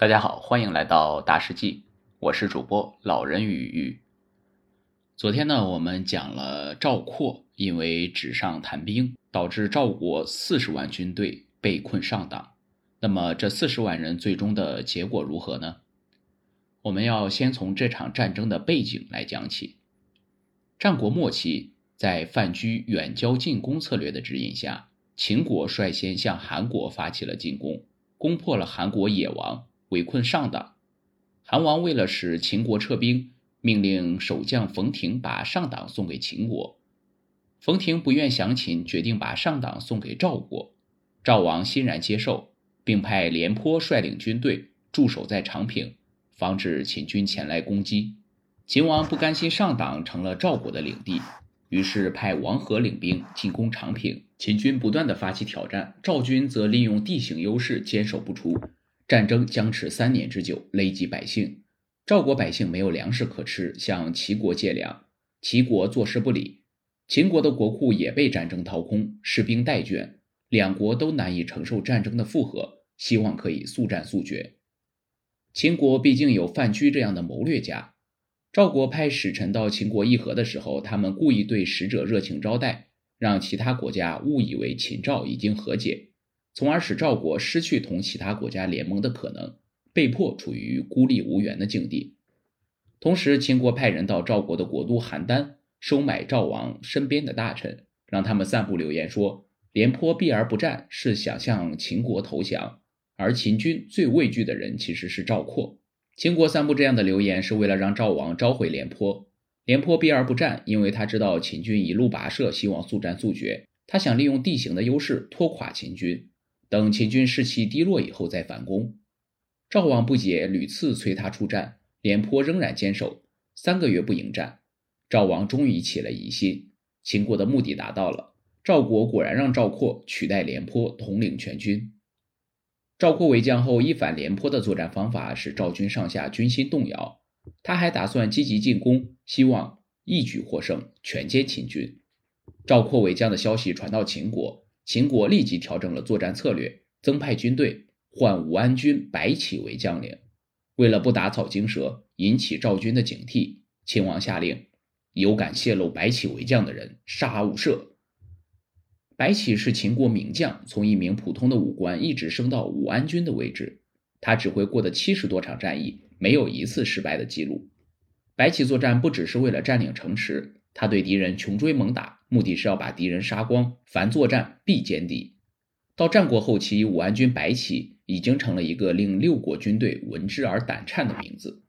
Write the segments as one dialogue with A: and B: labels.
A: 大家好，欢迎来到大世纪，我是主播老人与鱼。昨天呢，我们讲了赵括因为纸上谈兵，导致赵国四十万军队被困上党。那么这四十万人最终的结果如何呢？我们要先从这场战争的背景来讲起。战国末期，在范雎远交近攻策略的指引下，秦国率先向韩国发起了进攻，攻破了韩国野王。围困上党，韩王为了使秦国撤兵，命令守将冯亭把上党送给秦国。冯亭不愿降秦，决定把上党送给赵国。赵王欣然接受，并派廉颇率领军队驻守在长平，防止秦军前来攻击。秦王不甘心上党成了赵国的领地，于是派王和领兵进攻长平。秦军不断的发起挑战，赵军则利用地形优势坚守不出。战争僵持三年之久，累及百姓。赵国百姓没有粮食可吃，向齐国借粮，齐国坐视不理。秦国的国库也被战争掏空，士兵待卷，两国都难以承受战争的负荷，希望可以速战速决。秦国毕竟有范雎这样的谋略家，赵国派使臣到秦国议和的时候，他们故意对使者热情招待，让其他国家误以为秦赵已经和解。从而使赵国失去同其他国家联盟的可能，被迫处于孤立无援的境地。同时，秦国派人到赵国的国都邯郸收买赵王身边的大臣，让他们散布流言说廉颇避而不战是想向秦国投降，而秦军最畏惧的人其实是赵括。秦国散布这样的流言是为了让赵王召回廉颇。廉颇避而不战，因为他知道秦军一路跋涉，希望速战速决，他想利用地形的优势拖垮秦军。等秦军士气低落以后再反攻，赵王不解，屡次催他出战，廉颇仍然坚守，三个月不迎战，赵王终于起了疑心，秦国的目的达到了，赵国果然让赵括取代廉颇统领全军。赵括为将后，一反廉颇的作战方法，使赵军上下军心动摇，他还打算积极进攻，希望一举获胜，全歼秦军。赵括为将的消息传到秦国。秦国立即调整了作战策略，增派军队，换武安君白起为将领。为了不打草惊蛇，引起赵军的警惕，秦王下令：有敢泄露白起为将的人，杀无赦。白起是秦国名将，从一名普通的武官一直升到武安君的位置。他指挥过的七十多场战役，没有一次失败的记录。白起作战不只是为了占领城池。他对敌人穷追猛打，目的是要把敌人杀光。凡作战必歼敌。到战国后期，武安君白起已经成了一个令六国军队闻之而胆颤的名字。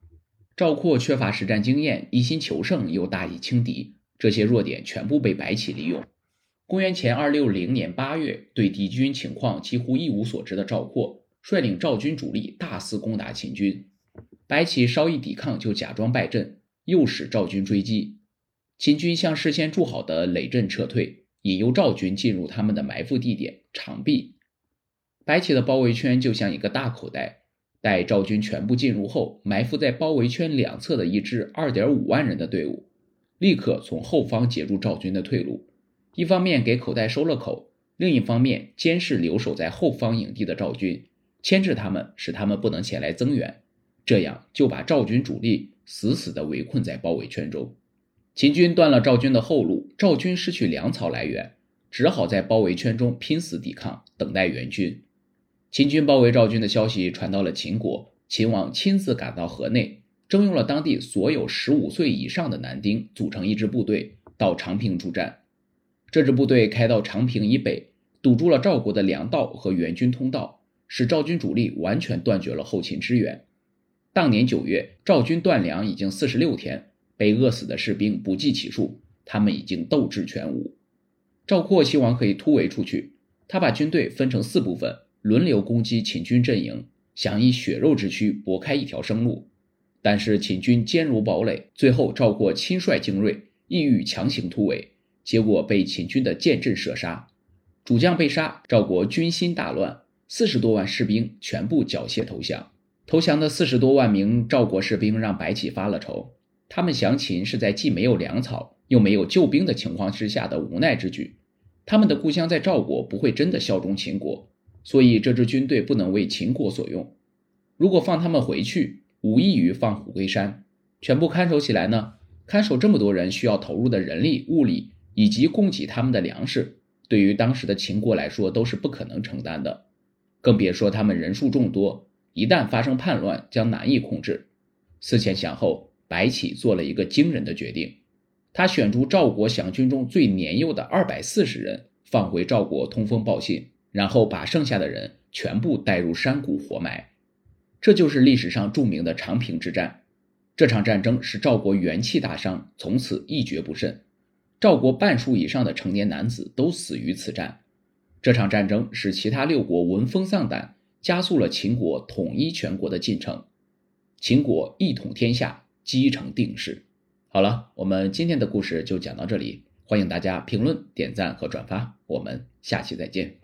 A: 赵括缺乏实战经验，一心求胜，又大意轻敌，这些弱点全部被白起利用。公元前二六零年八月，对敌军情况几乎一无所知的赵括，率领赵军主力大肆攻打秦军。白起稍一抵抗，就假装败阵，诱使赵军追击。秦军向事先筑好的垒阵撤退，引诱赵军进入他们的埋伏地点长壁。白起的包围圈就像一个大口袋，待赵军全部进入后，埋伏在包围圈两侧的一支二点五万人的队伍，立刻从后方截住赵军的退路。一方面给口袋收了口，另一方面监视留守在后方营地的赵军，牵制他们，使他们不能前来增援。这样就把赵军主力死死地围困在包围圈中。秦军断了赵军的后路，赵军失去粮草来源，只好在包围圈中拼死抵抗，等待援军。秦军包围赵军的消息传到了秦国，秦王亲自赶到河内，征用了当地所有十五岁以上的男丁，组成一支部队到长平助战。这支部队开到长平以北，堵住了赵国的粮道和援军通道，使赵军主力完全断绝了后勤支援。当年九月，赵军断粮已经四十六天。被饿死的士兵不计其数，他们已经斗志全无。赵括希望可以突围出去，他把军队分成四部分，轮流攻击秦军阵营，想以血肉之躯搏开一条生路。但是秦军坚如堡垒，最后赵括亲率精锐，意欲强行突围，结果被秦军的箭阵射杀，主将被杀，赵国军心大乱，四十多万士兵全部缴械投降。投降的四十多万名赵国士兵让白起发了愁。他们降秦是在既没有粮草又没有救兵的情况之下的无奈之举。他们的故乡在赵国，不会真的效忠秦国，所以这支军队不能为秦国所用。如果放他们回去，无异于放虎归山。全部看守起来呢？看守这么多人需要投入的人力、物力以及供给他们的粮食，对于当时的秦国来说都是不可能承担的，更别说他们人数众多，一旦发生叛乱，将难以控制。思前想后，白起做了一个惊人的决定，他选出赵国降军中最年幼的二百四十人，放回赵国通风报信，然后把剩下的人全部带入山谷活埋。这就是历史上著名的长平之战。这场战争使赵国元气大伤，从此一蹶不振。赵国半数以上的成年男子都死于此战。这场战争使其他六国闻风丧胆，加速了秦国统一全国的进程。秦国一统天下，积成定势。好了，我们今天的故事就讲到这里，欢迎大家评论、点赞和转发，我们下期再见。